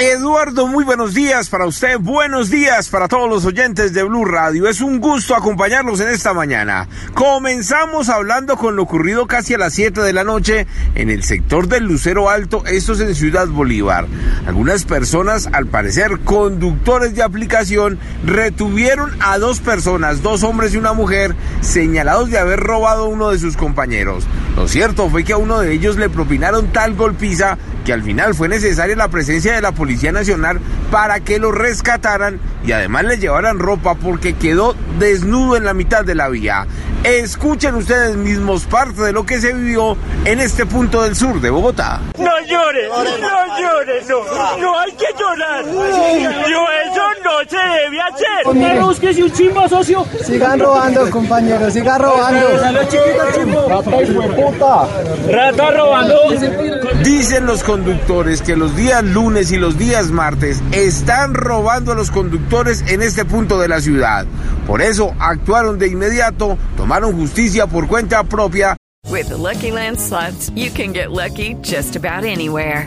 Eduardo, muy buenos días para usted, buenos días para todos los oyentes de Blue Radio. Es un gusto acompañarlos en esta mañana. Comenzamos hablando con lo ocurrido casi a las 7 de la noche en el sector del Lucero Alto, esto es en Ciudad Bolívar. Algunas personas, al parecer conductores de aplicación, retuvieron a dos personas, dos hombres y una mujer, señalados de haber robado a uno de sus compañeros. Lo cierto fue que a uno de ellos le propinaron tal golpiza que al final fue necesaria la presencia de la Policía Nacional para que lo rescataran y además le llevaran ropa porque quedó desnudo en la mitad de la vía. Escuchen ustedes mismos parte de lo que se vivió en este punto del sur de Bogotá. No llores, no llores, no, no hay que llorar. Yo no se debe hacer. Me busques un chimbo, socio. Sigan robando, compañeros, sigan robando. Rata robando. Dicen los conductores que los días lunes y los días martes están robando a los conductores en este punto de la ciudad. Por eso actuaron de inmediato, tomaron justicia por cuenta propia. With the Lucky Land slots, you can get lucky just about anywhere.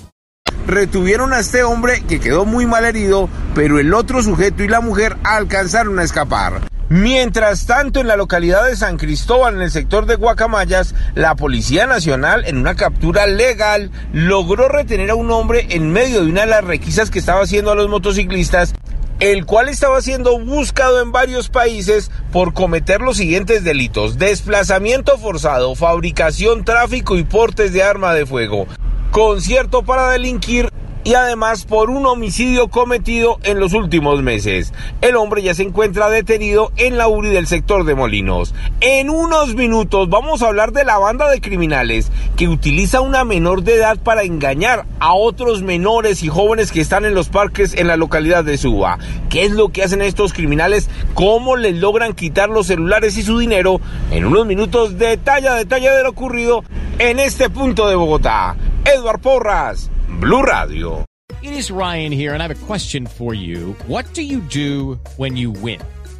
Retuvieron a este hombre que quedó muy mal herido, pero el otro sujeto y la mujer alcanzaron a escapar. Mientras tanto, en la localidad de San Cristóbal, en el sector de Guacamayas, la Policía Nacional, en una captura legal, logró retener a un hombre en medio de una de las requisas que estaba haciendo a los motociclistas el cual estaba siendo buscado en varios países por cometer los siguientes delitos. Desplazamiento forzado, fabricación, tráfico y portes de arma de fuego. Concierto para delinquir y además por un homicidio cometido en los últimos meses. El hombre ya se encuentra detenido en la URI del sector de Molinos. En unos minutos vamos a hablar de la banda de criminales que utiliza una menor de edad para engañar a otros menores y jóvenes que están en los parques en la localidad de Suba. ¿Qué es lo que hacen estos criminales? ¿Cómo les logran quitar los celulares y su dinero? En unos minutos detalle a detalle de lo ocurrido en este punto de Bogotá. Edward Porras. Blue Radio. It is Ryan here, and I have a question for you. What do you do when you win?